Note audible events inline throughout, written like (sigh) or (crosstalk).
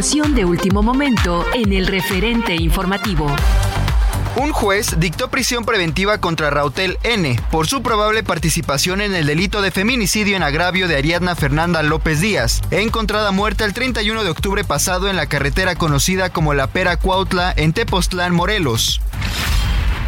De último momento en el referente informativo. Un juez dictó prisión preventiva contra Rautel N por su probable participación en el delito de feminicidio en agravio de Ariadna Fernanda López Díaz, encontrada muerta el 31 de octubre pasado en la carretera conocida como La Pera Cuautla en Tepoztlán, Morelos.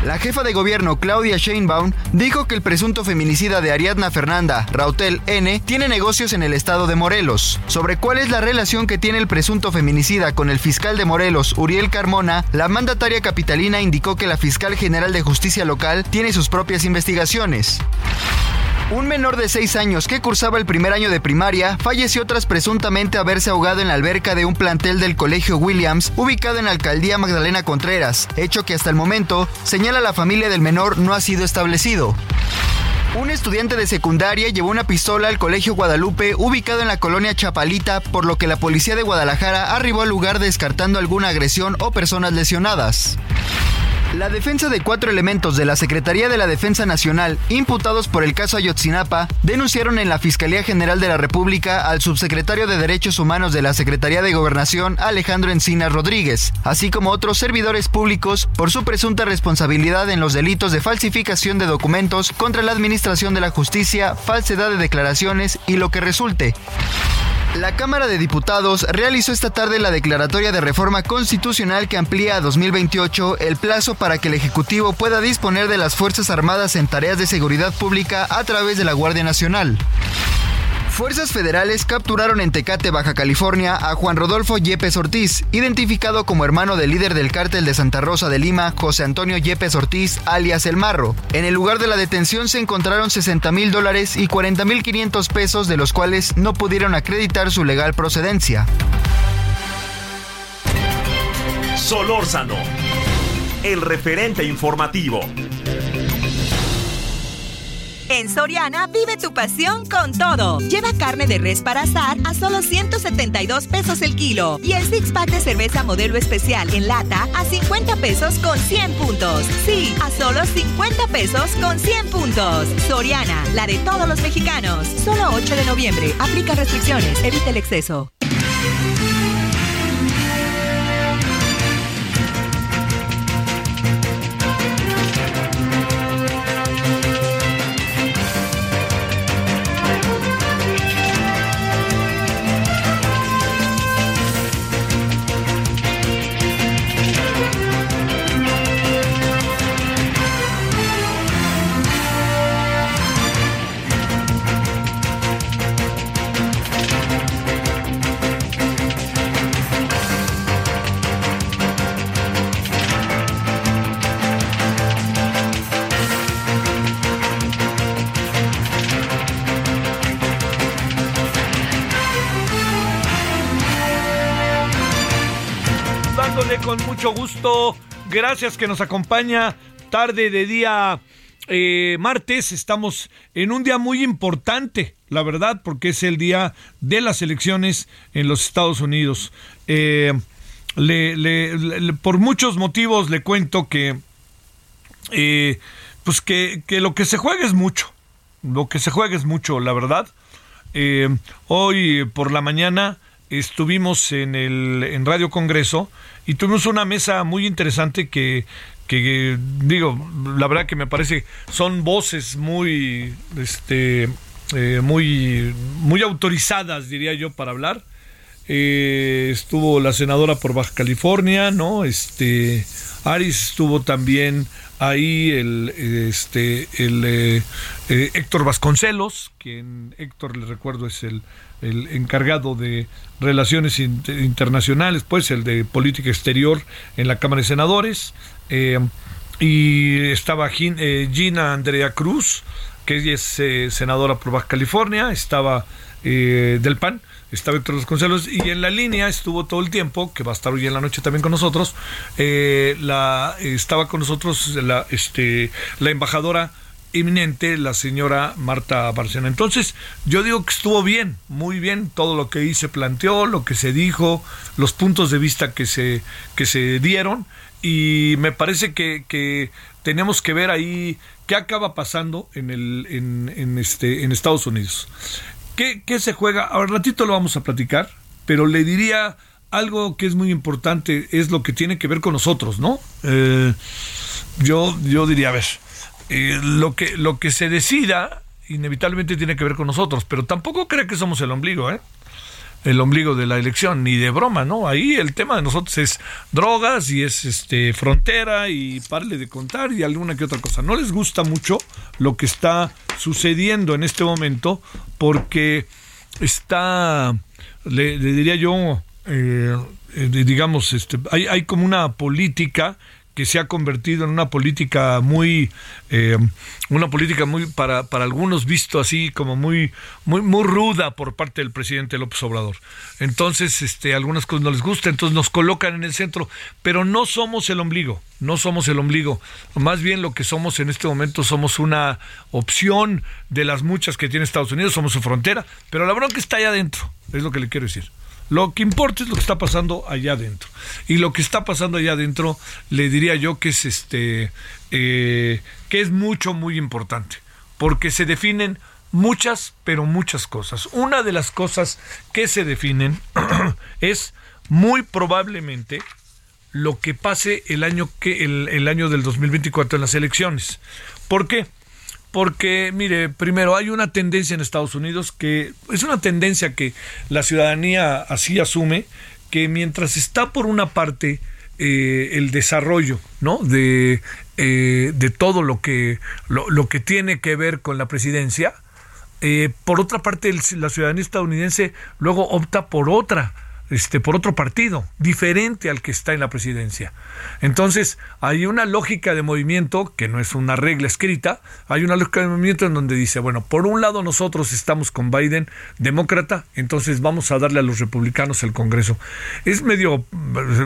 La jefa de gobierno Claudia Sheinbaum dijo que el presunto feminicida de Ariadna Fernanda, Rautel N, tiene negocios en el estado de Morelos. Sobre cuál es la relación que tiene el presunto feminicida con el fiscal de Morelos, Uriel Carmona, la mandataria capitalina indicó que la fiscal general de justicia local tiene sus propias investigaciones. Un menor de 6 años que cursaba el primer año de primaria falleció tras presuntamente haberse ahogado en la alberca de un plantel del Colegio Williams ubicado en la alcaldía Magdalena Contreras, hecho que hasta el momento, señala la familia del menor, no ha sido establecido. Un estudiante de secundaria llevó una pistola al Colegio Guadalupe ubicado en la colonia Chapalita, por lo que la policía de Guadalajara arribó al lugar descartando alguna agresión o personas lesionadas. La defensa de cuatro elementos de la Secretaría de la Defensa Nacional, imputados por el caso Ayotzinapa, denunciaron en la Fiscalía General de la República al subsecretario de Derechos Humanos de la Secretaría de Gobernación, Alejandro Encinas Rodríguez, así como otros servidores públicos por su presunta responsabilidad en los delitos de falsificación de documentos contra la Administración de la Justicia, falsedad de declaraciones y lo que resulte. La Cámara de Diputados realizó esta tarde la declaratoria de reforma constitucional que amplía a 2028 el plazo para que el Ejecutivo pueda disponer de las Fuerzas Armadas en tareas de seguridad pública a través de la Guardia Nacional. Fuerzas federales capturaron en Tecate, Baja California, a Juan Rodolfo Yepes Ortiz, identificado como hermano del líder del cártel de Santa Rosa de Lima, José Antonio Yepes Ortiz, alias El Marro. En el lugar de la detención se encontraron 60 mil dólares y 40 mil 500 pesos, de los cuales no pudieron acreditar su legal procedencia. Solórzano, el referente informativo. En Soriana vive tu pasión con todo. Lleva carne de res para asar a solo 172 pesos el kilo y el six pack de cerveza modelo especial en lata a 50 pesos con 100 puntos. Sí, a solo 50 pesos con 100 puntos. Soriana, la de todos los mexicanos. Solo 8 de noviembre. Aplica restricciones. Evita el exceso. Gracias que nos acompaña tarde de día eh, martes. Estamos en un día muy importante, la verdad, porque es el día de las elecciones en los Estados Unidos. Eh, por muchos motivos le cuento que, eh, pues que, que lo que se juega es mucho. Lo que se juega es mucho, la verdad. hoy por la mañana estuvimos en el en Radio Congreso y tuvimos una mesa muy interesante que que digo, la verdad que me parece son voces muy este eh, muy muy autorizadas diría yo para hablar. Eh, estuvo la senadora por Baja California, ¿no? Este Aris estuvo también ahí el este el eh, Héctor Vasconcelos, quien Héctor le recuerdo es el el encargado de relaciones internacionales, pues el de política exterior en la Cámara de Senadores, eh, y estaba eh, Gina Andrea Cruz, que es eh, senadora por Baja California, estaba del PAN, estaba Héctor Vasconcelos, y en la línea estuvo todo el tiempo, que va a estar hoy en la noche también con nosotros, la, estaba con nosotros la, este, la embajadora inminente la señora Marta Barcena. Entonces, yo digo que estuvo bien, muy bien todo lo que ahí se planteó, lo que se dijo, los puntos de vista que se, que se dieron, y me parece que, que tenemos que ver ahí qué acaba pasando en, el, en, en este, en Estados Unidos. ¿Qué, ¿Qué se juega? Ahora ratito lo vamos a platicar, pero le diría algo que es muy importante, es lo que tiene que ver con nosotros, ¿no? Eh, yo, yo diría, a ver, eh, lo, que, lo que se decida inevitablemente tiene que ver con nosotros, pero tampoco cree que somos el ombligo, ¿eh? El ombligo de la elección, ni de broma, ¿no? Ahí el tema de nosotros es drogas y es este frontera y parle de contar y alguna que otra cosa. No les gusta mucho lo que está sucediendo en este momento porque está, le, diría yo, eh, eh, digamos, este, hay, hay como una política que se ha convertido en una política muy eh, una política muy para, para algunos visto así como muy muy muy ruda por parte del presidente López Obrador. Entonces este algunas cosas no les gusta entonces nos colocan en el centro pero no somos el ombligo no somos el ombligo. Más bien lo que somos en este momento somos una opción de las muchas que tiene Estados Unidos somos su frontera pero la bronca está allá adentro es lo que le quiero decir lo que importa es lo que está pasando allá adentro. Y lo que está pasando allá adentro, le diría yo que es este eh, que es mucho, muy importante. Porque se definen muchas, pero muchas cosas. Una de las cosas que se definen (clears throat) es muy probablemente lo que pase el año que el, el año del 2024 en las elecciones. ¿Por qué? Porque, mire, primero hay una tendencia en Estados Unidos que es una tendencia que la ciudadanía así asume, que mientras está por una parte eh, el desarrollo, ¿no? De, eh, de todo lo que, lo, que tiene que ver con la presidencia, eh, por otra parte la ciudadanía estadounidense luego opta por otra este, por otro partido, diferente al que está en la presidencia. Entonces, hay una lógica de movimiento, que no es una regla escrita, hay una lógica de movimiento en donde dice, bueno, por un lado nosotros estamos con Biden, demócrata, entonces vamos a darle a los republicanos el Congreso. Es medio,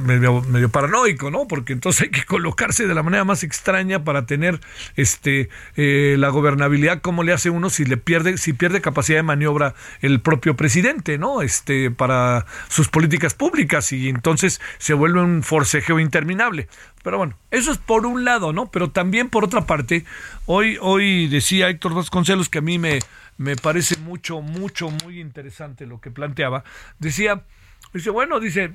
medio, paranoico, ¿no? Porque entonces hay que colocarse de la manera más extraña para tener este, eh, la gobernabilidad, como le hace uno si le pierde, si pierde capacidad de maniobra el propio presidente, ¿no? Este, para sus políticas públicas y entonces se vuelve un forcejeo interminable. Pero bueno, eso es por un lado, ¿no? Pero también por otra parte, hoy, hoy decía Héctor Vasconcelos que a mí me, me parece mucho, mucho, muy interesante lo que planteaba. Decía, dice, bueno, dice,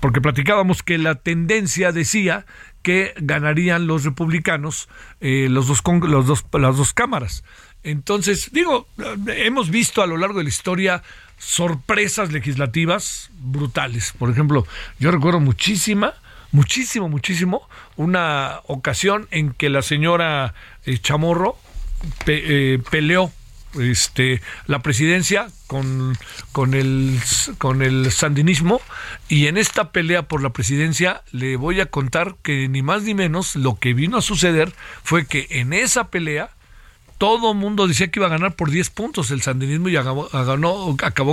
porque platicábamos que la tendencia decía que ganarían los republicanos eh, los dos, los dos, las dos cámaras. Entonces, digo, hemos visto a lo largo de la historia sorpresas legislativas brutales. Por ejemplo, yo recuerdo muchísima, muchísimo, muchísimo, una ocasión en que la señora eh, Chamorro eh, peleó este, la presidencia con, con, el, con el sandinismo y en esta pelea por la presidencia le voy a contar que ni más ni menos lo que vino a suceder fue que en esa pelea todo mundo decía que iba a ganar por 10 puntos el sandinismo y acabó,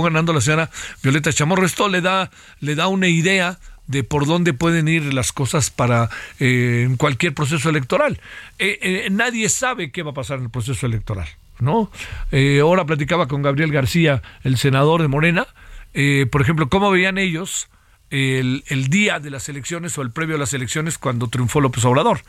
ganando la señora Violeta Chamorro. Esto le da, le da una idea de por dónde pueden ir las cosas para eh, cualquier proceso electoral. Eh, eh, nadie sabe qué va a pasar en el proceso electoral, ¿no? ahora platicaba con Gabriel García, el senador de Morena, por ejemplo, cómo veían ellos el, el día de las elecciones o el previo a las elecciones cuando triunfó López Obrador.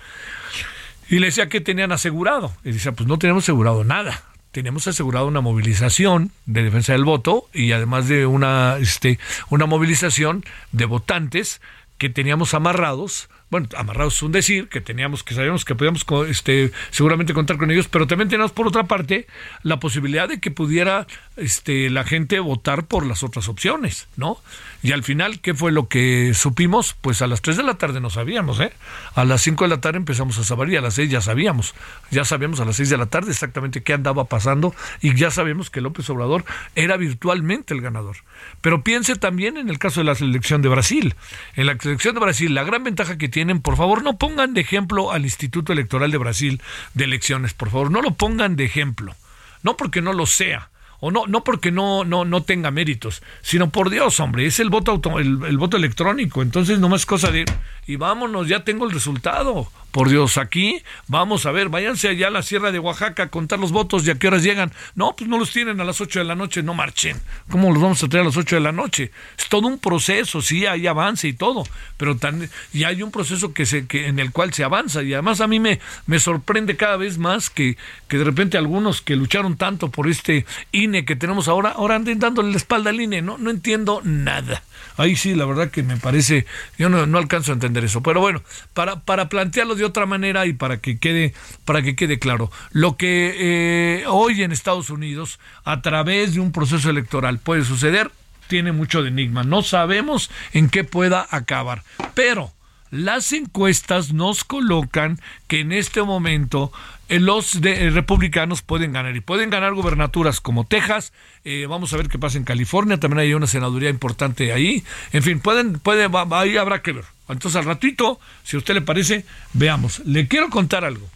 Y le decía que tenían asegurado. Y decía, pues no tenemos asegurado nada. teníamos asegurado una movilización de defensa del voto y además de una, este, una movilización de votantes que teníamos amarrados bueno, amarrados es un decir, que teníamos, que sabíamos que podíamos este, seguramente contar con ellos, pero también teníamos por otra parte la posibilidad de que pudiera este, la gente votar por las otras opciones, ¿no? Y al final, ¿qué fue lo que supimos? Pues a las 3 de la tarde no sabíamos, ¿eh? A las 5 de la tarde empezamos a saber y a las 6 ya sabíamos. Ya sabíamos a las 6 de la tarde exactamente qué andaba pasando y ya sabíamos que López Obrador era virtualmente el ganador. Pero piense también en el caso de la selección de Brasil. En la selección de Brasil, la gran ventaja que por favor, no pongan de ejemplo al Instituto Electoral de Brasil de elecciones, por favor, no lo pongan de ejemplo. No porque no lo sea no, no porque no, no, no tenga méritos, sino por Dios, hombre, es el voto auto, el, voto electrónico, entonces no es cosa de y vámonos, ya tengo el resultado. Por Dios, aquí vamos a ver, váyanse allá a la Sierra de Oaxaca a contar los votos y a qué horas llegan. No, pues no los tienen a las 8 de la noche, no marchen. ¿Cómo los vamos a traer a las 8 de la noche? Es todo un proceso, sí, hay avance y todo, pero tan, hay un proceso que se, que, en el cual se avanza. Y además a mí me, me sorprende cada vez más que, que de repente algunos que lucharon tanto por este INE que tenemos ahora, ahora anden dándole la espalda al INE. No, no entiendo nada. Ahí sí, la verdad que me parece, yo no, no alcanzo a entender eso. Pero bueno, para, para plantearlo de otra manera y para que quede, para que quede claro, lo que eh, hoy en Estados Unidos, a través de un proceso electoral, puede suceder, tiene mucho enigma. No sabemos en qué pueda acabar. Pero las encuestas nos colocan que en este momento eh, los de, eh, republicanos pueden ganar y pueden ganar gubernaturas como Texas. Eh, vamos a ver qué pasa en California. También hay una senaduría importante ahí. En fin, pueden, puede, ahí habrá que ver. Entonces, al ratito, si a usted le parece, veamos. Le quiero contar algo.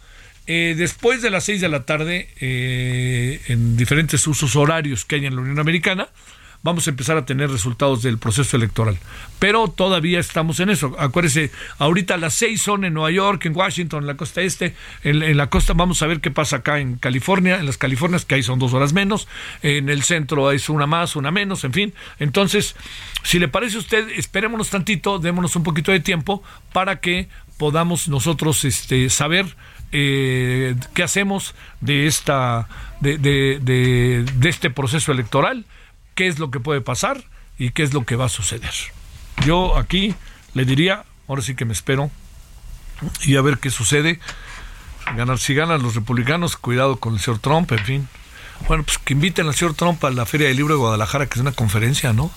después de las seis de la tarde, en diferentes usos horarios que hay en la Unión Americana, vamos a empezar a tener resultados del proceso electoral. Pero todavía estamos en eso. Acuérdese, ahorita las seis son en Nueva York, en Washington, en la costa este, en, la costa vamos a ver qué pasa acá en California, en las Californias, que ahí son dos horas menos, en el centro es una más, una menos, en fin. Entonces, si le parece a usted, esperémonos tantito, démonos un poquito de tiempo para que podamos nosotros este, saber eh, qué hacemos de esta de, de, de este proceso electoral qué es lo que puede pasar y qué es lo que va a suceder. Yo aquí le diría, ahora sí que me espero y a ver qué sucede. Ganar, si ganan los republicanos, cuidado con el señor Trump, en fin. Bueno, pues que inviten al señor Trump a la Feria del Libro de Guadalajara, que es una conferencia, ¿no?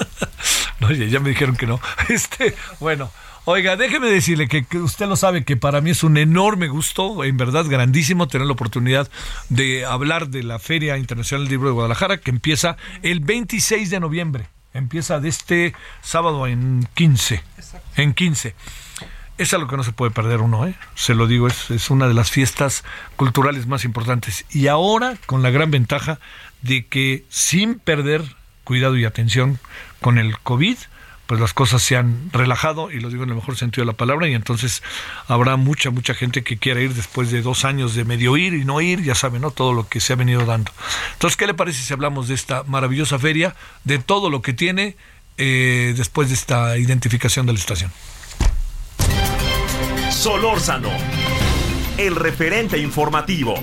(laughs) no, ya me dijeron que no. (laughs) Este, bueno, Oiga, déjeme decirle que, usted lo sabe que para mí es un enorme gusto, en verdad grandísimo, tener la oportunidad de hablar de la Feria Internacional del Libro de Guadalajara, que empieza el 26 de noviembre. Empieza de este sábado en 15. En 15. Es algo que no se puede perder uno, ¿eh? se lo digo, es, es una de las fiestas culturales más importantes. Y ahora con la gran ventaja de que sin perder cuidado y atención con el COVID, pues las cosas se han relajado y lo digo en el mejor sentido de la palabra y entonces habrá mucha mucha gente que quiera ir después de dos años de medio ir y no ir ya saben no todo lo que se ha venido dando. Entonces qué le parece si hablamos de esta maravillosa feria de todo lo que tiene eh, después de esta identificación de la estación Solórzano el referente informativo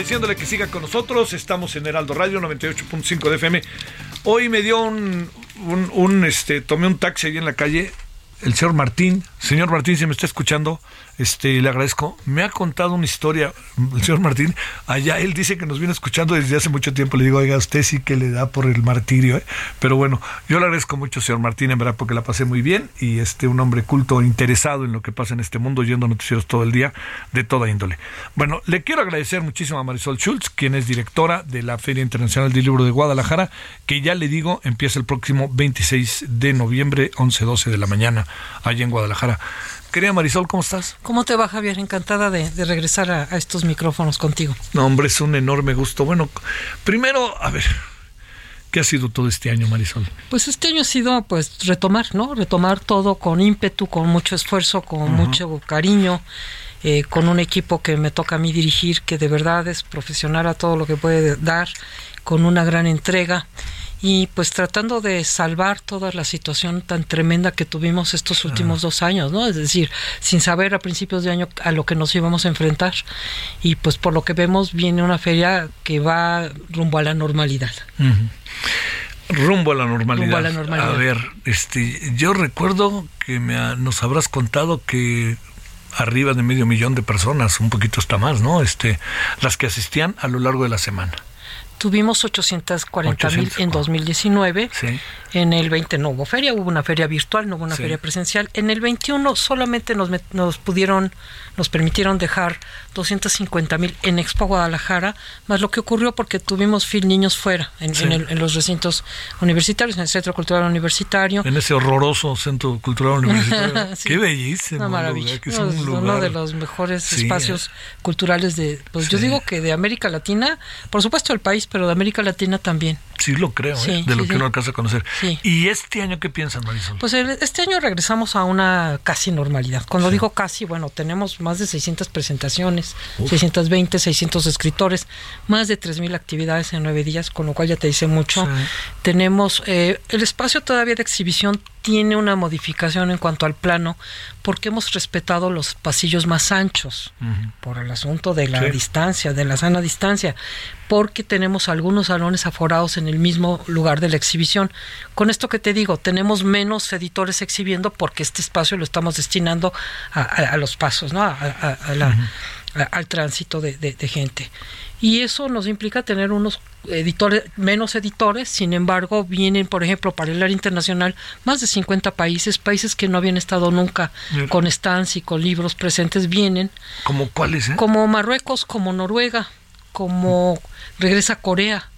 agradeciéndole que siga con nosotros. Estamos en Heraldo Radio 98.5 de FM. Hoy me dio un, un, este, tomé un taxi ahí en la calle. El señor Martín, señor Martín, si me está escuchando, este, le agradezco. Me ha contado una historia, el señor Martín, allá él dice que nos viene escuchando desde hace mucho tiempo. Le digo, oiga, usted sí que le da por el martirio, ¿eh? pero bueno, yo le agradezco mucho, señor Martín, en verdad, porque la pasé muy bien y este, un hombre culto, interesado en lo que pasa en este mundo, yendo noticieros todo el día, de toda índole. Bueno, le quiero agradecer muchísimo a Marisol Schultz, quien es directora de la Feria Internacional del Libro de Guadalajara, que ya le digo, empieza el próximo 26 de noviembre, 11-12 de la mañana, allá en Guadalajara. Querida Marisol, ¿cómo estás? ¿Cómo te va, Javier? Encantada de, regresar a, estos micrófonos contigo. No, hombre, es un enorme gusto. Bueno, primero, a ver, ¿qué ha sido todo este año, Marisol? Pues este año ha sido, pues, retomar, ¿no? Retomar todo con ímpetu, con mucho esfuerzo, con mucho cariño. Eh, con un equipo que me toca a mí dirigir, que de verdad es profesional a todo lo que puede dar, con una gran entrega y pues tratando de salvar toda la situación tan tremenda que tuvimos estos últimos dos años, ¿no? Es decir, sin saber a principios de año a lo que nos íbamos a enfrentar y pues por lo que vemos viene una feria que va rumbo a la normalidad. Rumbo a la normalidad. a la normalidad. A ver, este, yo recuerdo que me nos habrás contado que arriba de medio millón de personas, un poquito hasta más, ¿no? Este, las que asistían a lo largo de la semana. Tuvimos 840 mil en 2019. En el 20 no hubo feria, hubo una feria virtual, no hubo una feria presencial. En el 21 solamente nos, nos pudieron, nos permitieron dejar 250 mil en Expo Guadalajara, más lo que ocurrió porque tuvimos fil niños fuera, en, en, los recintos universitarios, en el Centro Cultural Universitario. En ese horroroso Centro Cultural Universitario. (laughs) Qué bellísimo. Una maravilla. uno de los mejores espacios culturales de, pues yo digo que de América Latina, por supuesto el país, pero de América Latina también. Sí, lo creo, ¿eh? de lo que uno alcanza a conocer. ¿Y este año qué piensan, Marisol? Pues este año regresamos a una casi normalidad. Cuando digo casi, bueno, tenemos más de 600 presentaciones, 620, 600 escritores, más de 3.000 actividades en nueve días, con lo cual ya te dice mucho. Tenemos eh, el espacio todavía de exhibición tiene una modificación en cuanto al plano porque hemos respetado los pasillos más anchos por el asunto de la distancia, de la sana distancia, porque tenemos algunos salones aforados en el mismo lugar de la exhibición. Con esto que te digo, tenemos menos editores exhibiendo porque este espacio lo estamos destinando a, los pasos, ¿no? al tránsito de gente y eso nos implica tener unos editores, menos editores, sin embargo, vienen, por ejemplo, para el área internacional, más de 50 países, países que no habían estado nunca con stands y con libros presentes, vienen. ¿Como cuáles? Eh? Como Marruecos, como Noruega, como regresa Corea.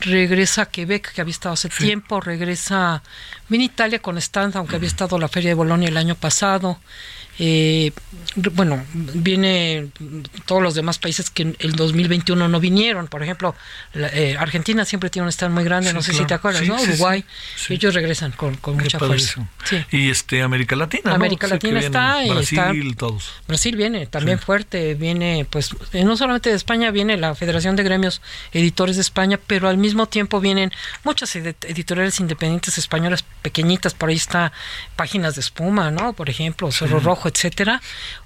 Regresa Quebec, que había estado hace tiempo, regresa, viene Italia con stand, aunque había estado la Feria de Bolonia el año pasado, eh, bueno, viene todos los demás países que en el 2021 no vinieron. Por ejemplo, eh, Argentina siempre tiene un stand muy grande, no sé si te acuerdas, ¿no? Uruguay, ellos regresan con, mucha fuerza. Y este América Latina, América Latina está Brasil, todos. Brasil viene también fuerte, viene pues eh, no solamente de España, viene la Federación de Gremios Editores de España, pero al mismo tiempo vienen muchas editoriales independientes españolas pequeñitas, por ahí está Páginas de Espuma, ¿no? Por ejemplo, Cerro Rojo etcétera,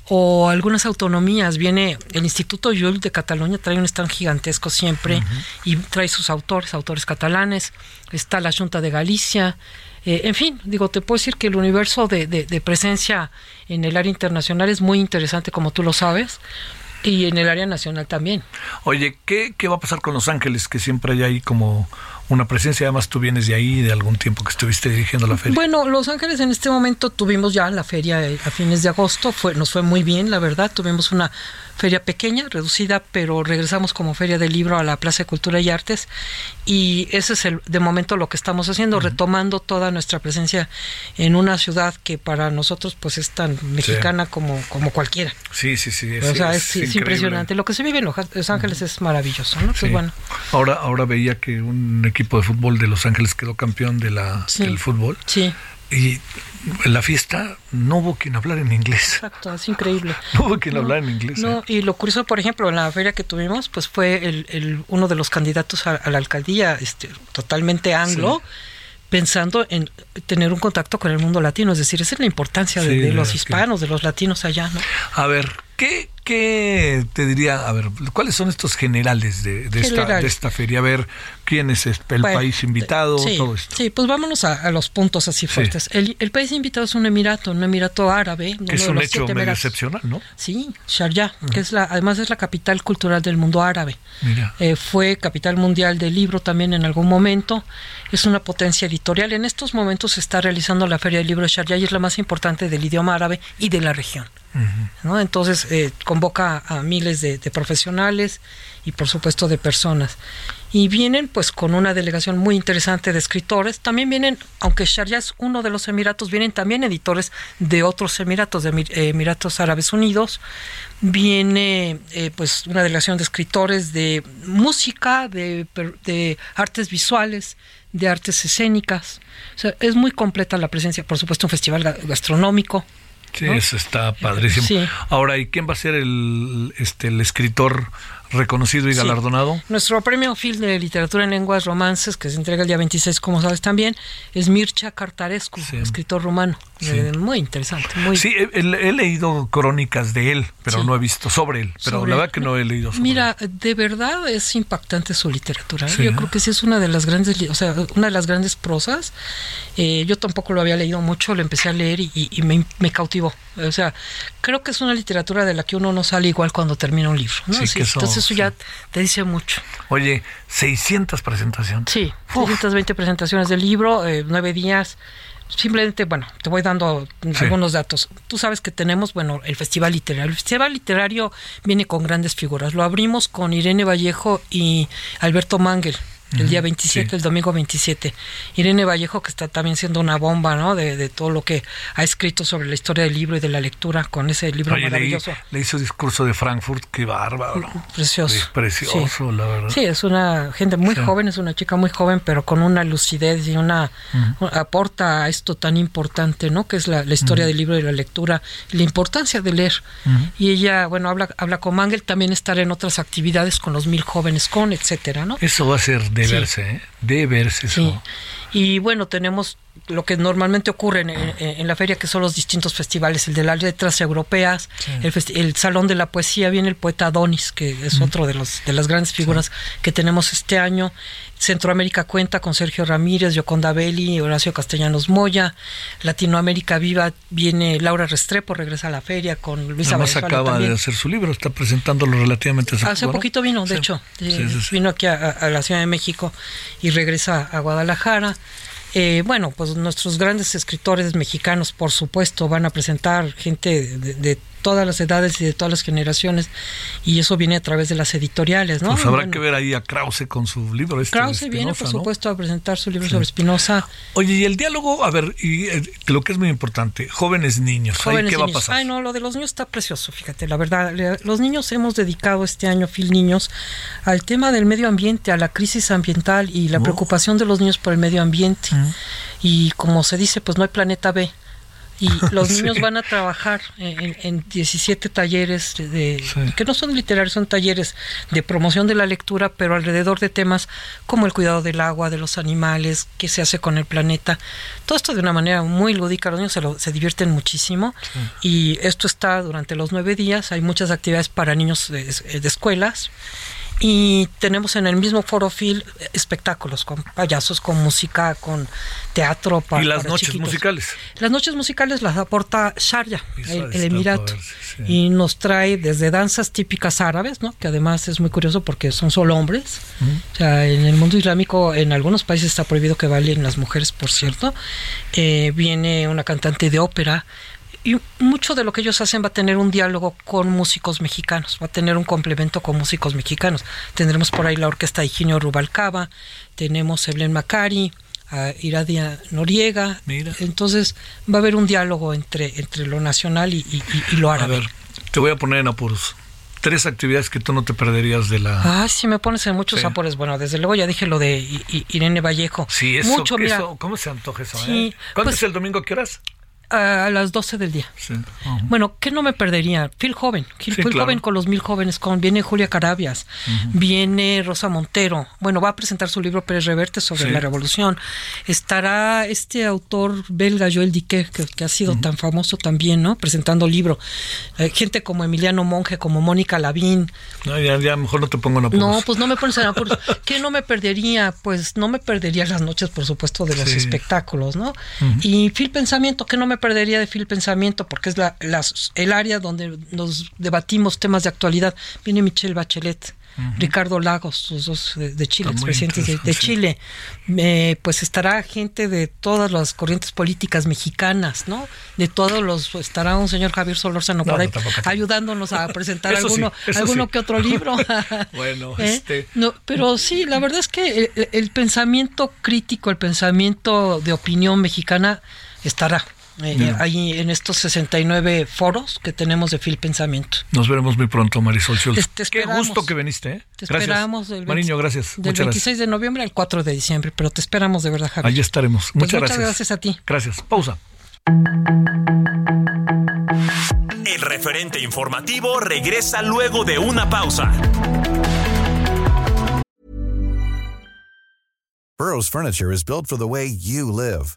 o algunas autonomías. Viene el Instituto Jules de Cataluña, trae un stand gigantesco siempre y trae sus autores, autores catalanes. Está la Junta de Galicia. Eh, en fin, digo, te puedo decir que el universo de, de, presencia en el área internacional es muy interesante, como tú lo sabes. Y en el área nacional también. Oye, ¿qué, ¿qué va a pasar con Los Ángeles? Que siempre hay ahí como una presencia. Además, tú vienes de ahí, de algún tiempo que estuviste dirigiendo la feria. Bueno, Los Ángeles en este momento tuvimos ya la feria eh, a fines de agosto. Fue, nos fue muy bien, la verdad. Tuvimos una feria pequeña, reducida, pero regresamos como feria del libro a la Plaza de Cultura y Artes y ese es el, de momento lo que estamos haciendo, retomando toda nuestra presencia en una ciudad que para nosotros pues es tan mexicana como, como cualquiera. Sí, sí, sí. Es, o sea, es, impresionante. Lo que se vive en Los Ángeles es maravilloso, ¿no? Pues bueno. Ahora, ahora veía que un equipo de fútbol de Los Ángeles quedó campeón de la, del fútbol. Sí. Y en la fiesta no hubo quien hablar en inglés. Exacto, es increíble. (laughs) No hubo quien hablar en inglés. No, ¿eh? y lo curioso, por ejemplo, en la feria que tuvimos, pues fue el, el uno de los candidatos a, la alcaldía, este, totalmente anglo. pensando en tener un contacto con el mundo latino, es decir, esa es la importancia de, los hispanos, de los latinos allá, ¿no? A ver, ¿qué, ¿Qué te diría? A ver, ¿cuáles son estos generales de, de, esta, Generales. de esta feria? A ver, ¿quién es el Bueno, país invitado? sí, todo esto. Sí, pues vámonos a, a los puntos así fuertes. El, el país invitado es un emirato, un emirato árabe. Que es un hecho medio emiratos. excepcional, ¿no? Sí, Sharjah, que es la, además es la capital cultural del mundo árabe. Mira. Eh, fue capital mundial del libro también en algún momento. Es una potencia editorial. En estos momentos se está realizando la Feria del Libro de Sharjah y es la más importante del idioma árabe y de la región. ¿no? Entonces eh, convoca a miles de, profesionales y por supuesto de personas. Y vienen pues con una delegación muy interesante de escritores. También vienen, aunque Sharjah es uno de los Emiratos, vienen también editores de otros Emiratos, de eh, Emiratos Árabes Unidos. Viene eh, pues una delegación de escritores de música, de, de artes visuales, de artes escénicas. O sea, es muy completa la presencia. Por supuesto, un festival ga- gastronómico. Sí, ¿no? eso está padrísimo. Sí. Ahora, ¿y quién va a ser el, este, el escritor reconocido y Sí. galardonado? Nuestro premio Phil de literatura en lenguas romances, que se entrega el día 26, como sabes también, es Mircea Cartarescu, Sí. escritor rumano. Sí. Muy interesante. Muy Sí, he, he- leído crónicas de él, pero Sí. no he visto sobre él. Pero sobre- la verdad que no he leído sobre Mira, él. de verdad es impactante su literatura. ¿eh? Sí, yo ¿eh? creo que sí es una de las grandes, o sea, una de las grandes prosas. Eh, yo tampoco lo había leído mucho, lo empecé a leer y, y- me, me cautivó. O sea, creo que es una literatura de la que uno no sale igual cuando termina un libro. ¿no? Que eso- entonces eso ya te dice mucho. Oye, 600 presentaciones. Sí, Uf. 620 presentaciones del libro, eh, nueve días. Simplemente, bueno, te voy dando Sí. algunos datos. Tú sabes que tenemos, bueno, el Festival Literario. El Festival Literario viene con grandes figuras. Lo abrimos con Irene Vallejo y Alberto Mangel. El día 27, sí. el domingo 27. Irene Vallejo, que está también siendo una bomba, ¿no? De, de todo lo que ha escrito sobre la historia del libro y de la lectura con ese libro Oye, maravilloso. leí su discurso de Frankfurt, qué bárbaro. Precioso. Sí, precioso, Sí. la verdad. Sí, es una gente muy Sí. joven, es una chica muy joven, pero con una lucidez y una aporta a esto tan importante, ¿no? Que es la, la historia del libro y la lectura, la importancia de leer. Y ella, bueno, habla habla con Mangel, también estar en otras actividades con los mil jóvenes con, etcétera, ¿no? Eso va a ser de Sí. verse, ¿eh? De verse eso. Sí. Y bueno, tenemos lo que normalmente ocurre en, en- en la feria, que son los distintos festivales, el de las letras europeas, el, festi- el Salón de la Poesía, viene el poeta Adonis, que es otro de, los, de las grandes figuras que tenemos este año. Centroamérica cuenta con Sergio Ramírez, Yoconda Belli, Horacio Castellanos Moya. Latinoamérica Viva viene Laura Restrepo, regresa a la feria con Luisa Además Valenzuela acaba también. de hacer su libro, está presentándolo relativamente hace, Hace poquito vino, de Sí. hecho. Sí, eh, sí, sí. Vino aquí a- a la Ciudad de México y regresa a Guadalajara. Eh, bueno, pues nuestros grandes escritores mexicanos, por supuesto, van a presentar gente de, de todas las edades y de todas las generaciones, y eso viene a través de las editoriales, ¿no? Pues habrá Bueno, que ver ahí a Krause con su libro. Este Krause viene, por supuesto, a presentar su libro sobre Spinoza. Oye, y el diálogo, a ver, y eh, lo que es muy importante, jóvenes niños, ¿ahí Jóvenes ¿qué va a pasar? Ay, no, lo de los niños está precioso, fíjate, la verdad. Los niños hemos dedicado este año, Phil Niños, al tema del medio ambiente, a la crisis ambiental y la preocupación de los niños por el medio ambiente. Y como se dice, pues no hay planeta B. Y (laughs) los Sí. niños van a trabajar en, en 17 talleres de, de- Sí. que no son literarios, son talleres de promoción de la lectura, pero alrededor de temas como el cuidado del agua, de los animales, qué se hace con el planeta. Todo esto de una manera muy lúdica, los niños se, lo- se divierten muchísimo y esto está durante los nueve días. Hay muchas actividades para niños de, de escuelas. Y tenemos en el mismo foro Phil espectáculos con payasos, con música, con teatro. pa- y las para noches chiquitos. musicales. Las noches musicales las aporta Sharjah, el, Emirato, sí. y nos trae desde danzas típicas árabes, ¿no? que además es muy curioso porque son solo hombres. O sea, en el mundo islámico, en algunos países está prohibido que bailen las mujeres, por cierto. Eh, viene una cantante de ópera. Y mucho de lo que ellos hacen va a tener un diálogo con músicos mexicanos, va a tener un complemento con músicos mexicanos. Tendremos por ahí la orquesta de Higinio Rubalcaba, tenemos Evelyn Macari, a Iradia Noriega. Mira. Entonces va a haber un diálogo entre, entre lo nacional y, y- y lo A árabe. ver, te voy a poner en apuros. Tres actividades que tú no te perderías de la... Ah, si me pones en muchos Sí. apores. Bueno, desde luego ya dije lo de Irene Vallejo. sí, eso, Mucho, que mira, eso- ¿cómo se antoja eso? Sí, eh? ¿Cuándo pues- es el domingo? ¿Qué horas? A las 12 del día. Sí. Bueno, ¿qué no me perdería? Phil Joven. Phil, Sí, Phil claro. Joven con los mil jóvenes. Con, viene Julia Carabias. Viene Rosa Montero. Bueno, va a presentar su libro Pérez Reverte sobre Sí. la revolución. Estará este autor belga, Joel Diquet, que, que ha sido tan famoso también, ¿no? Presentando libro. Eh, gente como Emiliano Monge, como Mónica Lavín. No, ya, ya mejor no te pongo en apuros. No, pues no me pones en apuros. (laughs) ¿Qué no me perdería? Pues no me perdería las noches, por supuesto, de los espectáculos, ¿no? Y Phil Pensamiento, ¿qué no me perdería de Phil Pensamiento? Porque es la, las- el área donde nos debatimos temas de actualidad. Viene Michelle Bachelet. Ricardo Lagos, sus dos de, de Chile, expresidentes de, de. Chile. Eh, pues estará gente de todas las corrientes políticas mexicanas, ¿no? De todos los, estará un señor Javier Solórzano No, por ahí ayudándonos a presentar (laughs) sí, alguno, alguno sí. que otro libro. (laughs) Bueno, (laughs) ¿Eh? este- No, pero sí, la verdad es que el, el pensamiento crítico, el pensamiento de opinión mexicana estará eh, ahí en estos 69 foros que tenemos de Phil Pensamiento. Nos veremos muy pronto, Marisol Schultz. Te- te Qué gusto que viniste, ¿eh? Te gracias. esperamos del 20 Mariño, gracias. Del Muchas 26 de noviembre al 4 de diciembre, pero te esperamos de verdad, gracias. Javier. Allí estaremos. Pues Muchas, muchas gracias. gracias a ti. Gracias. Pausa. El referente informativo regresa luego de una pausa. Burrow's furniture is built for the way you live.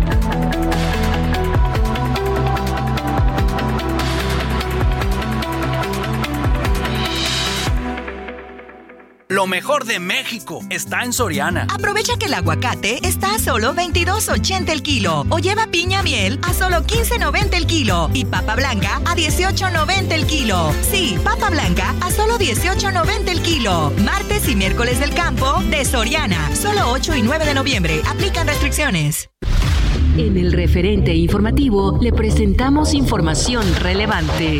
Lo mejor de México está en Soriana. Aprovecha que el aguacate está a solo 22.80 el kilo o lleva piña miel a solo 15.90 el kilo y papa blanca a 18.90 el kilo. Sí, papa blanca a solo 18.90 el kilo. Martes y miércoles del campo de Soriana, solo 8 y 9 de noviembre. Aplican restricciones. En el referente informativo le presentamos información relevante.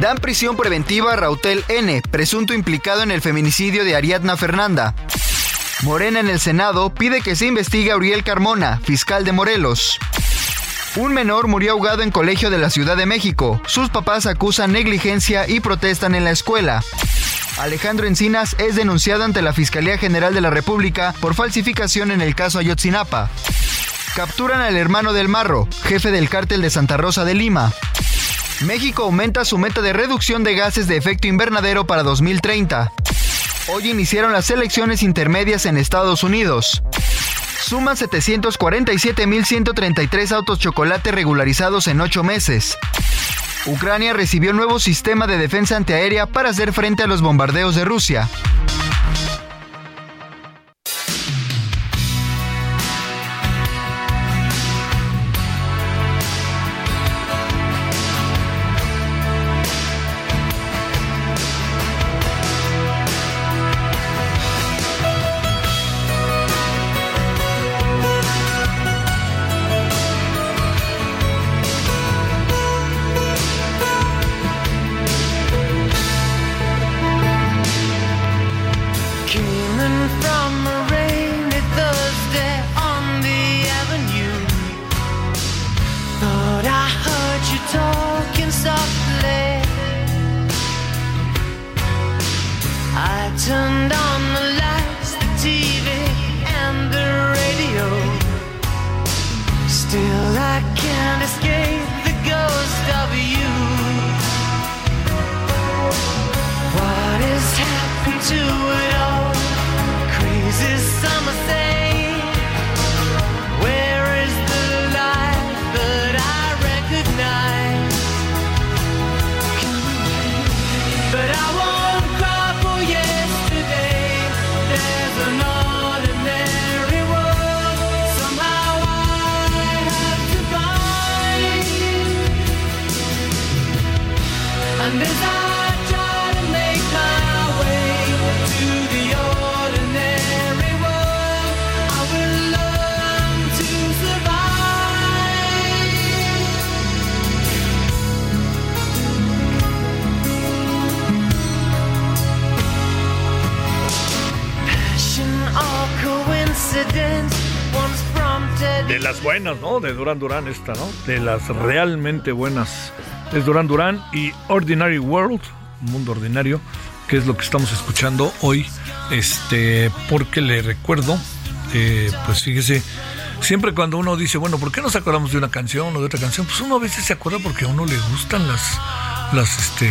Dan prisión preventiva a Rautel N, presunto implicado en el feminicidio de Ariadna Fernanda. Morena en el Senado pide que se investigue a Uriel Carmona, fiscal de Morelos. Un menor murió ahogado en colegio de la Ciudad de México. Sus papás acusan negligencia y protestan en la escuela. Alejandro Encinas es denunciado ante la Fiscalía General de la República por falsificación en el caso Ayotzinapa. Capturan al hermano del Marro, jefe del cártel de Santa Rosa de Lima. México aumenta su meta de reducción de gases de efecto invernadero para 2030. Hoy iniciaron las elecciones intermedias en Estados Unidos. Suman 747.133 autos chocolate regularizados en 8 meses. Ucrania recibió nuevo sistema de defensa antiaérea para hacer frente a los bombardeos de Rusia. Buenas, ¿no? De Duran Duran esta, ¿no? De las realmente buenas. Es Duran Duran y Ordinary World, Mundo Ordinario, que es lo que estamos escuchando hoy. Este, porque le recuerdo, eh, pues fíjese, siempre cuando uno dice, bueno, ¿por qué nos acordamos de una canción o de otra canción? Pues uno a veces se acuerda porque a uno le gustan las, las, este,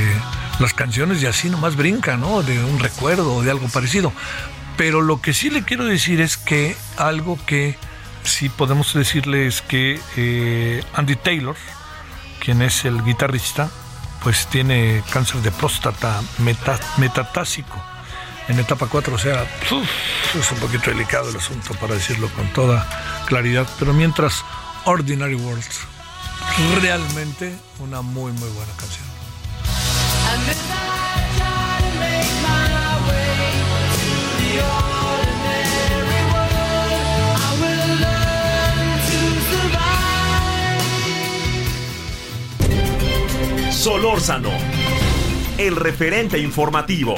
las canciones y así nomás brinca, ¿no? De un recuerdo o de algo parecido. Pero lo que sí le quiero decir es que algo que sí podemos decirle es que eh, Andy Taylor, quien es el guitarrista, pues tiene cáncer de próstata meta- metatásico en etapa 4, o sea, es un poquito delicado el asunto para decirlo con toda claridad, pero mientras Ordinary World, realmente una muy muy buena canción. Solórzano, el referente informativo.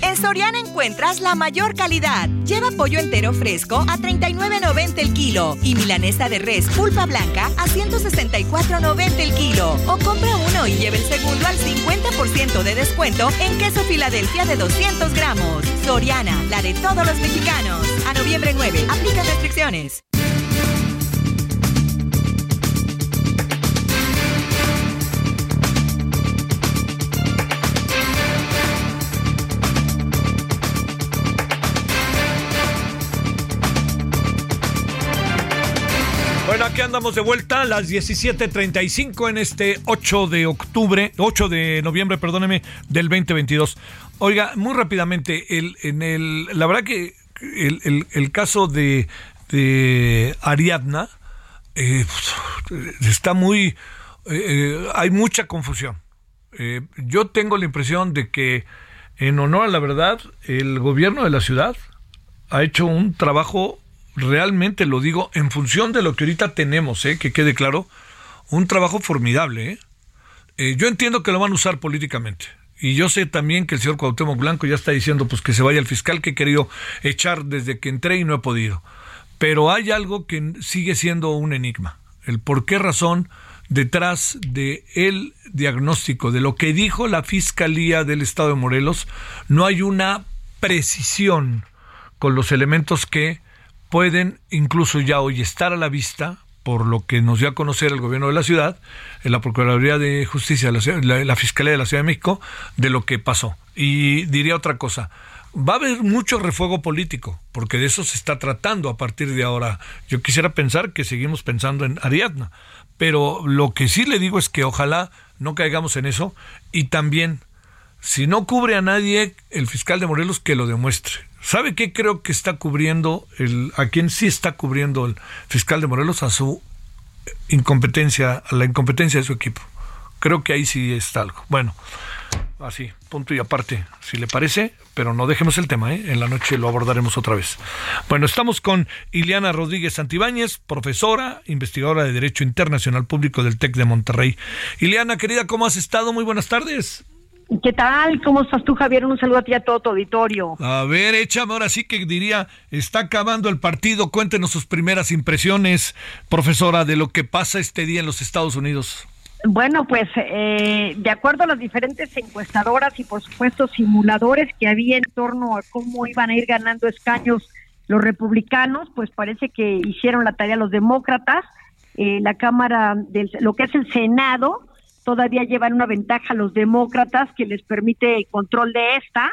En Soriana encuentras la mayor calidad. Lleva pollo entero fresco a 39.90 el kilo y milanesa de res pulpa blanca a 164.90 el kilo. O compra uno y lleve el segundo al 50% de descuento en queso Filadelfia de 200 gramos. Soriana, la de todos los mexicanos. A noviembre 9, aplica restricciones. Aquí andamos de vuelta a las 17:35 en este 8 de octubre, 8 de noviembre, perdóneme, del 2022. Oiga, muy rápidamente, el, en el, la verdad que el, el- caso de, de Ariadna eh, está muy, eh, eh, hay mucha confusión. Yo tengo la impresión de que, en honor a la verdad, el gobierno de la ciudad ha hecho un trabajo, realmente lo digo, en función de lo que ahorita tenemos, ¿eh? que quede claro, un trabajo formidable. ¿eh? Eh, yo entiendo que lo van a usar políticamente. Y yo sé también que el señor Cuauhtémoc Blanco ya está diciendo pues que se vaya el fiscal que he querido echar desde que entré y no he podido. Pero hay algo que sigue siendo un enigma. El por qué razón detrás de diagnóstico de lo que dijo la Fiscalía del Estado de Morelos no hay una precisión con los elementos que pueden incluso ya hoy estar a la vista por lo que nos dio a conocer el gobierno de la ciudad, la Procuraduría de Justicia, la- la Fiscalía de la Ciudad de México, de lo que pasó. Y diría otra cosa, va a haber mucho refuego político, porque de eso se está tratando a partir de ahora. Yo quisiera pensar que seguimos pensando en Ariadna, pero lo que sí le digo es que ojalá no caigamos en eso y también si no cubre a nadie el fiscal de Morelos que lo demuestre. ¿Sabe qué creo que está cubriendo el a quién sí está cubriendo el fiscal de Morelos a su incompetencia, a la incompetencia de su equipo? Creo que ahí sí está algo. Bueno, así, punto y aparte, si le parece, pero no dejemos el tema, ¿eh? en la noche lo abordaremos otra vez. Bueno, estamos con Ileana Rodríguez Santibáñez, profesora, investigadora de Derecho Internacional Público del TEC de Monterrey. Ileana, querida, ¿cómo has estado? Muy buenas tardes. ¿Qué tal? ¿Cómo estás tú, Javier? Un saludo a ti y a todo tu auditorio. A ver, échame ahora sí que diría, está acabando el partido. Cuéntenos sus primeras impresiones, profesora, de lo que pasa este día en los Estados Unidos. Bueno, pues eh, de acuerdo a las diferentes encuestadoras y por supuesto simuladores que había en torno a cómo iban a ir ganando escaños los republicanos, pues parece que hicieron la tarea los demócratas. Eh, la Cámara, del, lo que es el Senado, todavía llevan una ventaja los demócratas que les permite el control de esta,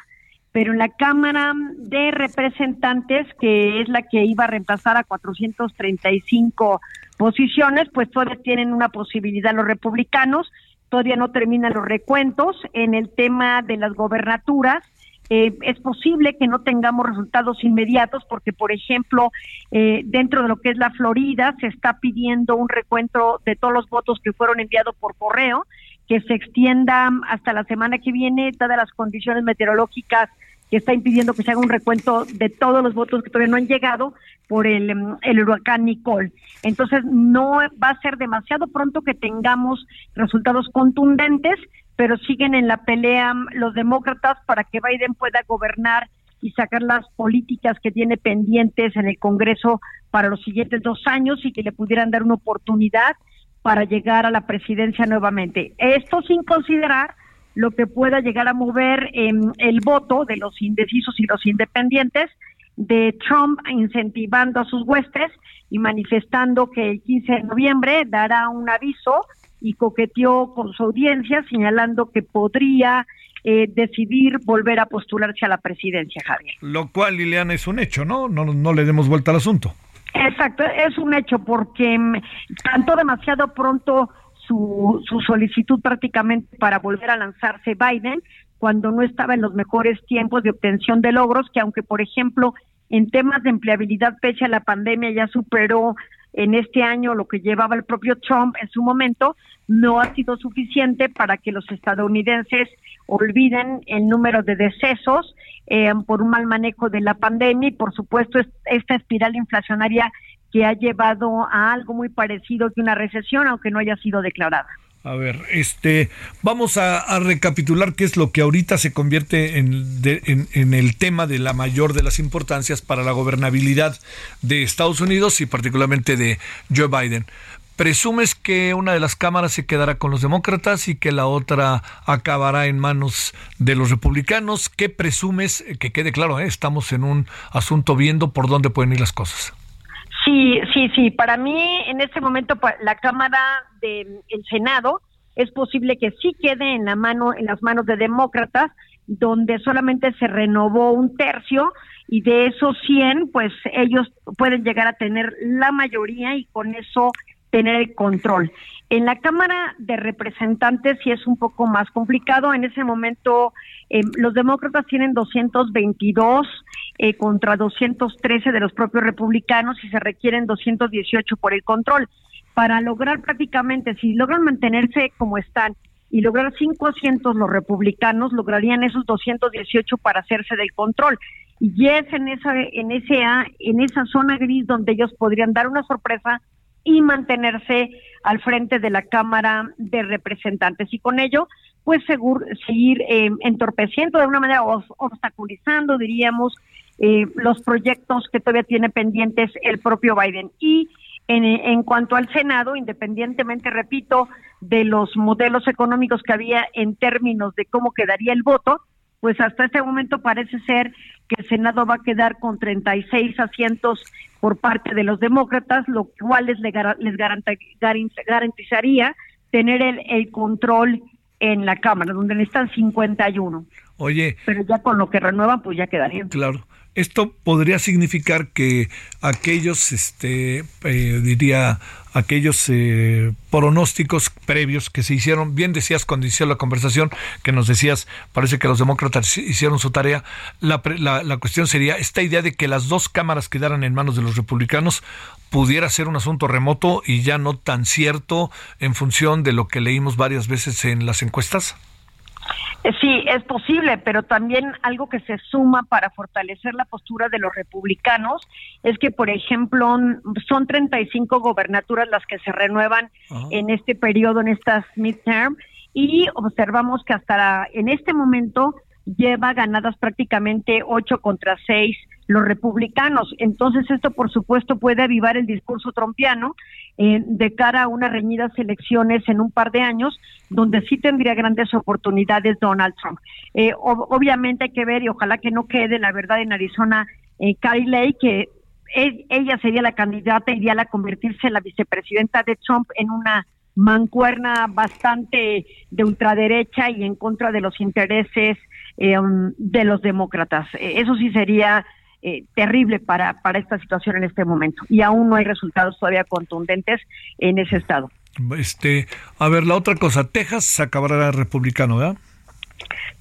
pero en la Cámara de Representantes, que es la que iba a reemplazar a 435 posiciones, pues todavía tienen una posibilidad los republicanos, todavía no terminan los recuentos en el tema de las gobernaturas. Eh, es posible que no tengamos resultados inmediatos porque, por ejemplo, eh, dentro de lo que es la Florida se está pidiendo un recuento de todos los votos que fueron enviados por correo, que se extienda hasta la semana que viene, dadas las condiciones meteorológicas que está impidiendo que se haga un recuento de todos los votos que todavía no han llegado por el, em, el huracán Nicole. Entonces, no va a ser demasiado pronto que tengamos resultados contundentes, pero siguen en la pelea mm, los demócratas para que Biden pueda gobernar y sacar las políticas que tiene pendientes en el Congreso para los siguientes dos años y que le pudieran dar una oportunidad para llegar a la presidencia nuevamente. Esto sin considerar lo que pueda llegar a mover em, el voto de los indecisos y los independientes, de Trump incentivando a sus huestes y manifestando que el 15 de noviembre dará un aviso y coqueteó con su audiencia señalando que podría eh, decidir volver a postularse a la presidencia, Javier. Lo cual, Liliana, es un hecho, ¿no? No, no le demos vuelta al asunto. Exacto, es un hecho porque mm, tanto demasiado pronto su, su solicitud prácticamente para volver a lanzarse Biden cuando no estaba en los mejores tiempos de obtención de logros, que aunque, por ejemplo, en temas de empleabilidad pese a la pandemia ya superó en este año lo que llevaba el propio Trump en su momento, no ha sido suficiente para que los estadounidenses olviden el número de decesos eh, por un mal manejo de la pandemia y por supuesto es- esta espiral inflacionaria que ha llevado a algo muy parecido que una recesión, aunque no haya sido declarada. A ver, este, vamos a, recapitular qué es lo que ahorita se convierte en- en el tema de la mayor de las importancias para la gobernabilidad de Estados Unidos y particularmente de Joe Biden. ¿Presumes que una de las cámaras se quedará con los demócratas y que la otra acabará en manos de los republicanos? ¿Qué presumes? Que quede claro, ¿eh? estamos en un asunto viendo por dónde pueden ir las cosas. Sí, sí, sí. Para mí, en este momento, la Cámara del Senado es posible que sí quede en la mano, en las manos de demócratas, donde solamente se renovó un tercio y de esos 100, pues ellos pueden llegar a tener la mayoría y con eso tener el control. En la Cámara de Representantes sí es un poco más complicado. En ese momento eh, los demócratas tienen 222 eh, contra 213 de los propios republicanos y se requieren 218 por el control. Para lograr prácticamente, si logran mantenerse como están y lograr cinco asientos los republicanos, lograrían esos 218 para hacerse del control. Y es en esa, en ese, en esa zona gris donde ellos podrían dar una sorpresa y mantenerse al frente de la Cámara de Representantes y con ello pues segur- seguir eh, entorpeciendo de una manera obstaculizando diríamos eh, los proyectos que todavía tiene pendientes el propio Biden y en, en cuanto al Senado, independientemente, repito, de los modelos económicos que había en términos de cómo quedaría el voto, pues hasta este momento parece ser que el Senado va a quedar con 36 asientos por parte de los demócratas, lo cual les, les garantizaría tener el, el control en la Cámara, donde necesitan 51. Oye, Pero ya con lo que renuevan, pues ya quedarían. Claro. Esto podría significar que aquellos, este, eh, diría, aquellos eh, pronósticos previos que se hicieron, bien decías cuando inició la conversación, que nos decías, parece que los demócratas hicieron su tarea, la, la, la cuestión sería esta idea de que las dos cámaras quedaran en manos de los republicanos pudiera ser un asunto remoto y ya no tan cierto en función de lo que leímos varias veces en las encuestas. Eh, Sí, es posible, pero también algo que se suma para fortalecer la postura de los republicanos es que, por ejemplo, son 35 gobernaturas las que se renuevan en este periodo, en estas midterm, y observamos que hasta en este momento lleva ganadas prácticamente 8 contra 6 los republicanos. Entonces esto, por supuesto, puede avivar el discurso trompiano eh, de cara a unas reñidas elecciones en un par de años, donde sí tendría grandes oportunidades Donald Trump. Eh, ob- obviamente hay que ver y ojalá que no quede, la verdad, en Arizona, eh, Lake, que e- ella sería la candidata ideal a convertirse en la vicepresidenta de Trump en una mancuerna bastante de ultraderecha y en contra de los intereses eh, um, de los demócratas. Eso sí sería eh, terrible para, para esta situación en este momento. Y aún no hay resultados todavía contundentes en ese estado. Este, a ver, la otra cosa, Texas acabará republicano, ¿verdad?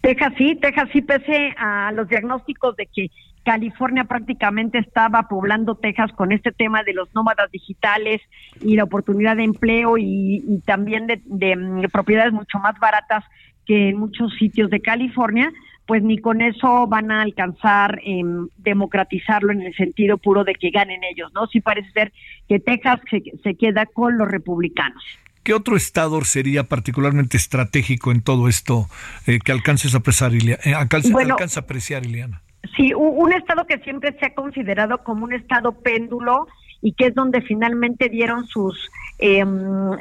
Texas sí, Texas sí, pese a los diagnósticos de que California prácticamente estaba poblando Texas con este tema de los nómadas digitales y la oportunidad de empleo y, y también de, de, mm, propiedades mucho más baratas que en muchos sitios de California, pues ni con eso van a alcanzar em, democratizarlo en el sentido puro de que ganen ellos, ¿no? Sí parece ser que Texas se, se queda con los republicanos. ¿Qué otro estado sería particularmente estratégico en todo esto eh, que alcances a apreciar, eh, alcance- Bueno, alcanza a apreciar, Ileana? Sí, un estado que siempre se ha considerado como un estado péndulo y que es donde finalmente dieron sus em,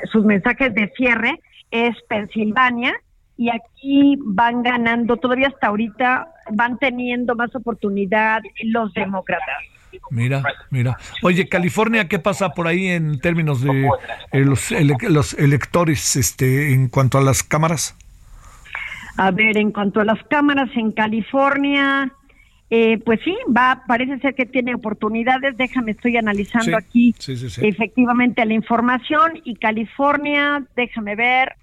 sus mensajes de cierre es Pensilvania y aquí van ganando todavía hasta ahorita van teniendo más oportunidad los demócratas. Mira, mira. Oye, California, ¿qué pasa por ahí en términos de eh, los, ele- los electores este, en cuanto a las cámaras? A ver, en cuanto a las cámaras en California, eh, pues sí, va, parece ser que tiene oportunidades. Déjame, estoy analizando Sí, aquí sí, sí, sí. efectivamente la información y California, déjame ver.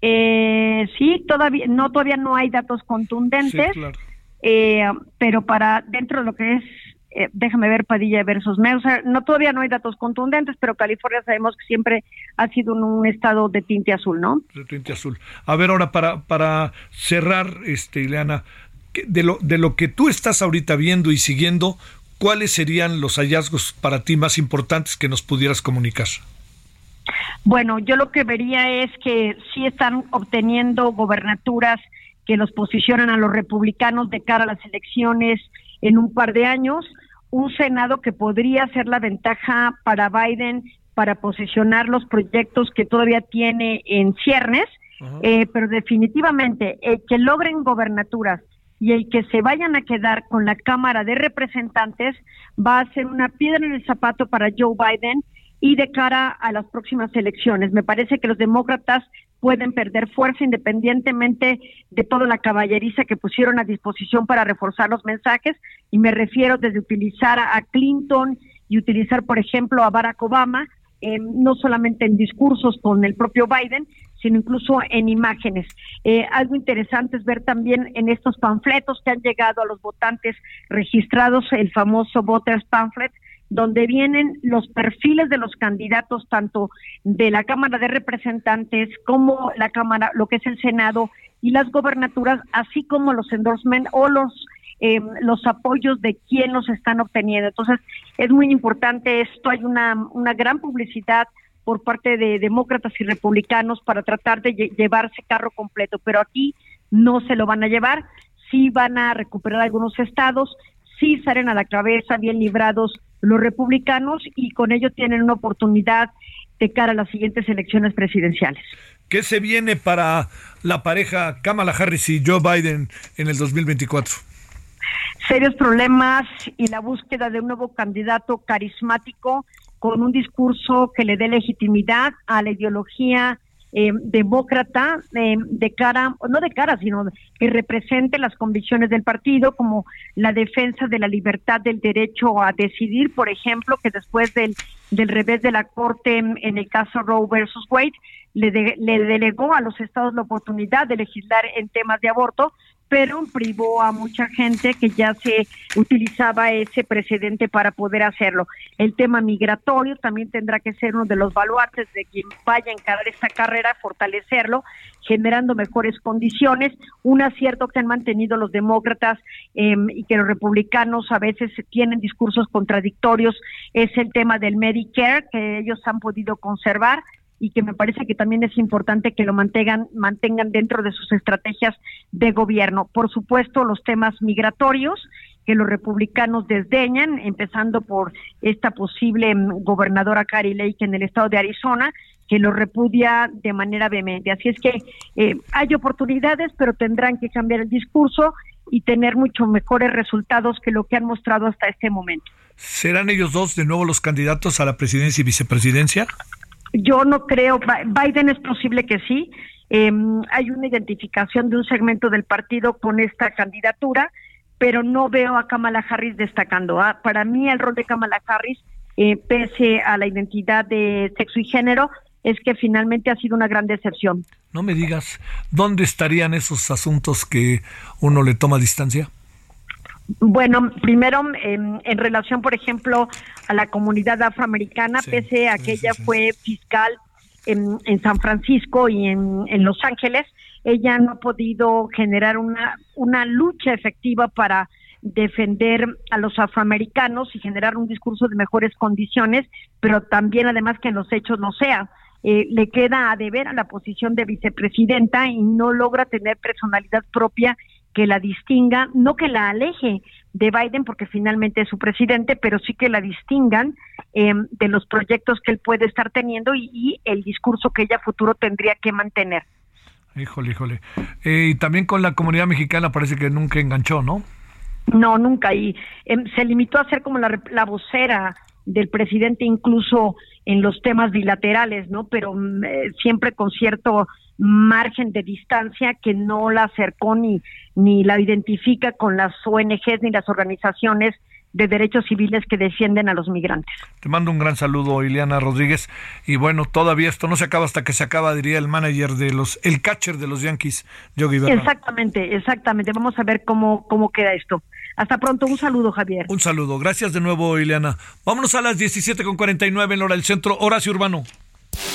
Eh, sí, todavía no todavía no hay datos contundentes, Sí, claro. eh, pero para dentro de lo que es eh, déjame ver Padilla versus Mercer, no todavía no hay datos contundentes, pero California sabemos que siempre ha sido un, un estado de tinte azul, ¿no? de tinte azul. A ver, ahora para, para cerrar, este, Ileana, de lo, de lo que tú estás ahorita viendo y siguiendo, ¿cuáles serían los hallazgos para ti más importantes que nos pudieras comunicar? Bueno, yo lo que vería es que sí están obteniendo gobernaturas que los posicionan a los republicanos de cara a las elecciones en un par de años, un Senado que podría ser la ventaja para Biden para posicionar los proyectos que todavía tiene en ciernes, eh, pero definitivamente el que logren gobernaturas y el que se vayan a quedar con la Cámara de Representantes va a ser una piedra en el zapato para Joe Biden y de cara a las próximas elecciones. Me parece que los demócratas pueden perder fuerza independientemente de toda la caballeriza que pusieron a disposición para reforzar los mensajes y me refiero desde utilizar a Clinton y utilizar, por ejemplo, a Barack Obama, eh, no solamente en discursos con el propio Biden, sino incluso en imágenes. Eh, algo interesante es ver también en estos panfletos que han llegado a los votantes registrados, el famoso Voters Pamphlet, donde vienen los perfiles de los candidatos, tanto de la Cámara de Representantes como la Cámara, lo que es el Senado y las gobernaturas, así como los endorsements o los eh, los apoyos de quién los están obteniendo. Entonces, es muy importante esto. Hay una, una gran publicidad por parte de demócratas y republicanos para tratar de lle- llevarse carro completo, pero aquí no se lo van a llevar. Sí van a recuperar algunos estados, sí salen a la cabeza bien librados los republicanos y con ello tienen una oportunidad de cara a las siguientes elecciones presidenciales. ¿Qué se viene para la pareja Kamala Harris y Joe Biden en el 2024? serios problemas y la búsqueda de un nuevo candidato carismático con un discurso que le dé legitimidad a la ideología eh, demócrata eh, de cara, no de cara, sino que represente las convicciones del partido, como la defensa de la libertad del derecho a decidir, por ejemplo, que después del, del revés de la Corte en, el caso Roe versus Wade, le, de- le delegó a los estados la oportunidad de legislar en temas de aborto, pero privó a mucha gente que ya se utilizaba ese precedente para poder hacerlo. El tema migratorio también tendrá que ser uno de los baluartes de quien vaya a encarar esta carrera, fortalecerlo, generando mejores condiciones. Un acierto que han mantenido los demócratas eh, y que los republicanos a veces tienen discursos contradictorios es el tema del Medicare, que ellos han podido conservar y que me parece que también es importante que lo mantengan mantengan dentro de sus estrategias de gobierno. Por supuesto, los temas migratorios que los republicanos desdeñan, empezando por esta posible mm, gobernadora Carrie Lake en el estado de Arizona, que lo repudia de manera vehemente. Así es que eh, hay oportunidades, pero tendrán que cambiar el discurso y tener mucho mejores resultados que lo que han mostrado hasta este momento. ¿Serán ellos dos de nuevo los candidatos a la presidencia y vicepresidencia? Yo no creo, Bi- Biden es posible que sí. Eh, hay una identificación de un segmento del partido con esta candidatura, pero no veo a Kamala Harris destacando. Ah, Para mí el rol de Kamala Harris, eh, pese a la identidad de sexo y género, es que finalmente ha sido una gran decepción. No me digas, ¿dónde estarían esos asuntos que uno le toma distancia? Bueno, primero, en, en relación, por ejemplo, a la comunidad afroamericana, pese a que ella fue fiscal en, en San Francisco y en, en Los Ángeles, ella no ha podido generar una, una lucha efectiva para defender a los afroamericanos y generar un discurso de mejores condiciones, pero también además que en los hechos no sea. Eh, le queda a deber a la posición de vicepresidenta y no logra tener personalidad propia que la distinga, no que la aleje de Biden porque finalmente es su presidente, pero sí que la distingan eh, de los proyectos que él puede estar teniendo y, y el discurso que ella a futuro tendría que mantener. Híjole, híjole. Eh, y también con la comunidad mexicana parece que nunca enganchó, ¿no? No, nunca. Y em, se limitó a ser como la, la vocera del presidente incluso en los temas bilaterales, ¿no? Pero mm, eh, siempre con cierto margen de distancia que no la acercó ni, ni la identifica con las ONGs ni las organizaciones de derechos civiles que defienden a los migrantes. Te mando un gran saludo, Ileana Rodríguez. Y bueno, todavía esto no se acaba hasta que se acaba, diría el manager de los, el catcher de los Yankees, Yogi Berra. Exactamente, exactamente. Vamos a ver cómo, cómo queda esto. Hasta pronto. Un saludo, Javier. Un saludo. Gracias de nuevo, Ileana. Vámonos a las 17.49 en hora del centro, Horacio Urbano.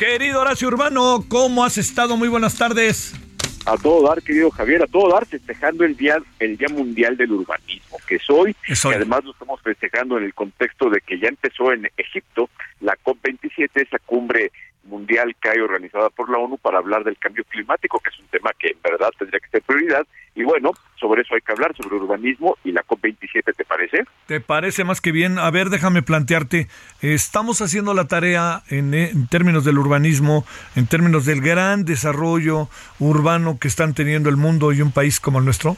Querido Horacio Urbano, ¿cómo has estado? Muy buenas tardes. A todo dar, querido Javier, a todo dar, festejando el día, el día mundial del urbanismo, que es hoy, Es y hoy. además lo estamos festejando en el contexto de que ya empezó en Egipto la COP27, esa cumbre mundial que hay organizada por la ONU para hablar del cambio climático, que es un tema que en verdad tendría que ser prioridad, y bueno, sobre eso hay que hablar, sobre urbanismo y la COP27, ¿te parece? ¿Te parece más que bien? A ver, déjame plantearte, estamos haciendo la tarea en, en términos del urbanismo, en términos del gran desarrollo urbano que están teniendo el mundo y un país como el nuestro.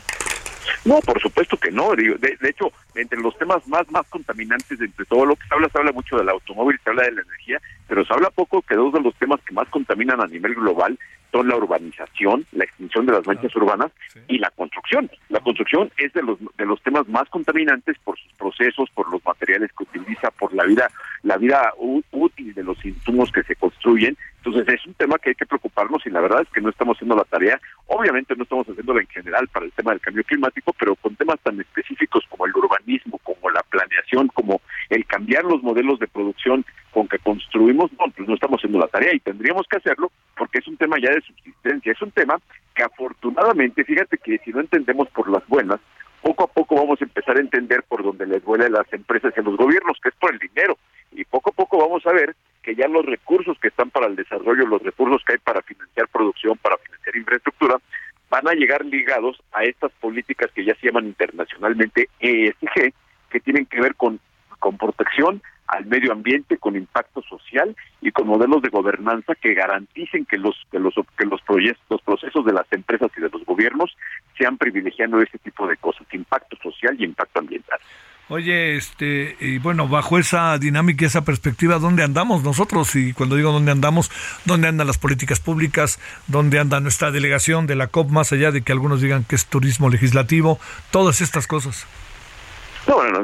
No, por supuesto que no. digo, De, de hecho, entre los temas más más contaminantes de entre todo lo que se habla, se habla mucho del automóvil, se habla de la energía, pero se habla poco que dos de los temas que más contaminan a nivel global son la urbanización, la extinción de las manchas urbanas y la construcción. La construcción es de los de los temas más contaminantes por sus procesos, por los materiales que utiliza, por la vida la vida útil de los insumos que se construyen. Entonces es un tema que hay que preocuparnos y la verdad es que no estamos haciendo la tarea. Obviamente no estamos haciéndola en general para el tema del cambio climático, pero con temas tan específicos como el urbanismo, como la planeación, como el cambiar los modelos de producción con que construimos, no, pues no estamos haciendo la tarea y tendríamos que hacerlo porque es un tema ya de subsistencia, es un tema que afortunadamente, fíjate que si no entendemos por las buenas, poco a poco vamos a empezar a entender por donde les duele a las empresas y a los gobiernos, que es por el dinero. Y poco a poco vamos a ver que ya los recursos que están para el desarrollo, los recursos que hay para financiar producción, para financiar infraestructura, van a llegar ligados a estas políticas que ya se llaman internacionalmente ESG, que tienen que ver con, con protección al medio ambiente, con impacto social y con modelos de gobernanza que garanticen que los que los que los proyectos, los procesos de las empresas y de los gobiernos sean privilegiando ese tipo de cosas, impacto social y impacto ambiental. Oye, este, y bueno, bajo esa dinámica y esa perspectiva, ¿dónde andamos nosotros? Y cuando digo dónde andamos, ¿dónde andan las políticas públicas? ¿Dónde anda nuestra delegación de la COP, más allá de que algunos digan que es turismo legislativo? Todas estas cosas. No, bueno,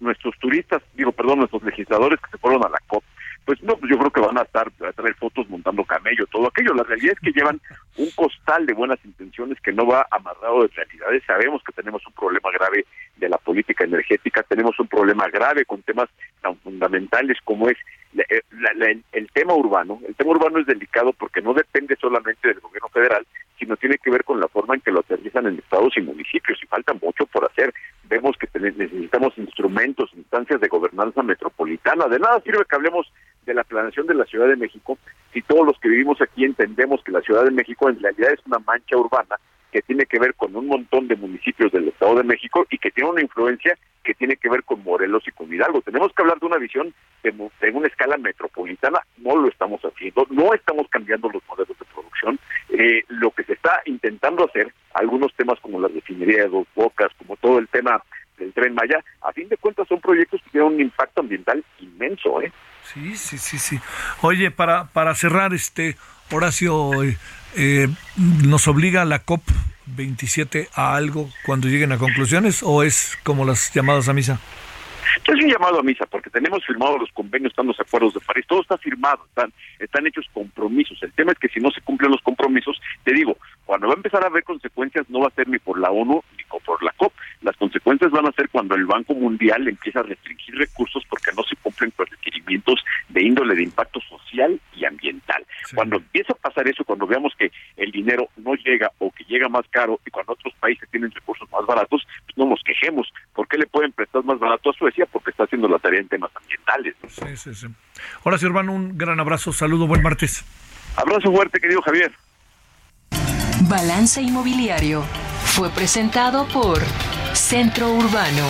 nuestros turistas, digo, perdón, nuestros legisladores que se fueron a la COP, pues no, pues yo creo que van a estar a traer fotos montando camello, todo aquello. La realidad es que llevan un costal de buenas intenciones que no va amarrado de realidades. Sabemos que tenemos un problema grave de la política energética, tenemos un problema grave con temas tan fundamentales como es la- eh, la- la- el, el tema urbano. El tema urbano es delicado porque no depende solamente del gobierno federal, sino tiene que ver con la forma en que lo aterrizan en estados y municipios y falta mucho por hacer. Vemos que necesitamos instrumentos, instancias de gobernanza metropolitana. De nada sirve que hablemos de la planeación de la Ciudad de México si todos los que vivimos aquí entendemos que la Ciudad de México en realidad es una mancha urbana que tiene que ver con un montón de municipios del Estado de México y que tiene una influencia que tiene que ver con Morelos y con Hidalgo. Tenemos que hablar de una visión de, de una escala metropolitana, no lo estamos haciendo, no estamos cambiando los modelos de producción, eh, lo que se está intentando hacer, algunos temas como la refinería de Dos Bocas, como todo el tema del Tren Maya, a fin de cuentas son proyectos que tienen un impacto ambiental inmenso, ¿eh? Sí, sí, sí, sí. Oye, para, para cerrar, este, Horacio, eh, ¿nos obliga la COP 27 a algo cuando lleguen a conclusiones o es como las llamadas a misa? Es un llamado a misa, porque tenemos firmados los convenios, están los acuerdos de París, todo está firmado, están, están hechos compromisos. El tema es que si no se cumplen los compromisos, te digo, cuando va a empezar a haber consecuencias no va a ser ni por la ONU ni por la COP. Las consecuencias van a ser cuando el Banco Mundial empieza a restringir recursos porque no se cumplen con requerimientos de índole de impacto social y ambiental. Cuando empieza a pasar eso, cuando veamos que el dinero no llega o que llega más caro y cuando otros países tienen recursos más baratos, pues no nos quejemos. ¿Por qué le pueden prestar más barato a Suecia? Porque está haciendo la tarea en temas ambientales. ¿no? Sí, sí, sí. Horacio Urbano, un gran abrazo, saludo, buen martes. Abrazo fuerte, querido Javier. Balance Inmobiliario fue presentado por Centro Urbano.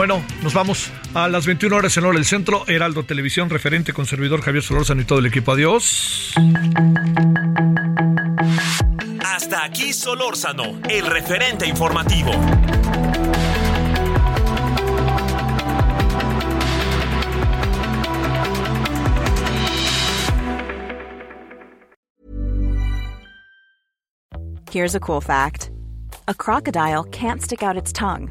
Bueno, nos vamos a las 21 horas en hora del centro. Heraldo Televisión, referente con servidor Javier Solórzano y todo el equipo. Adiós. Hasta aquí Solórzano, el referente informativo. Here's a cool fact a crocodile can't stick out its tongue.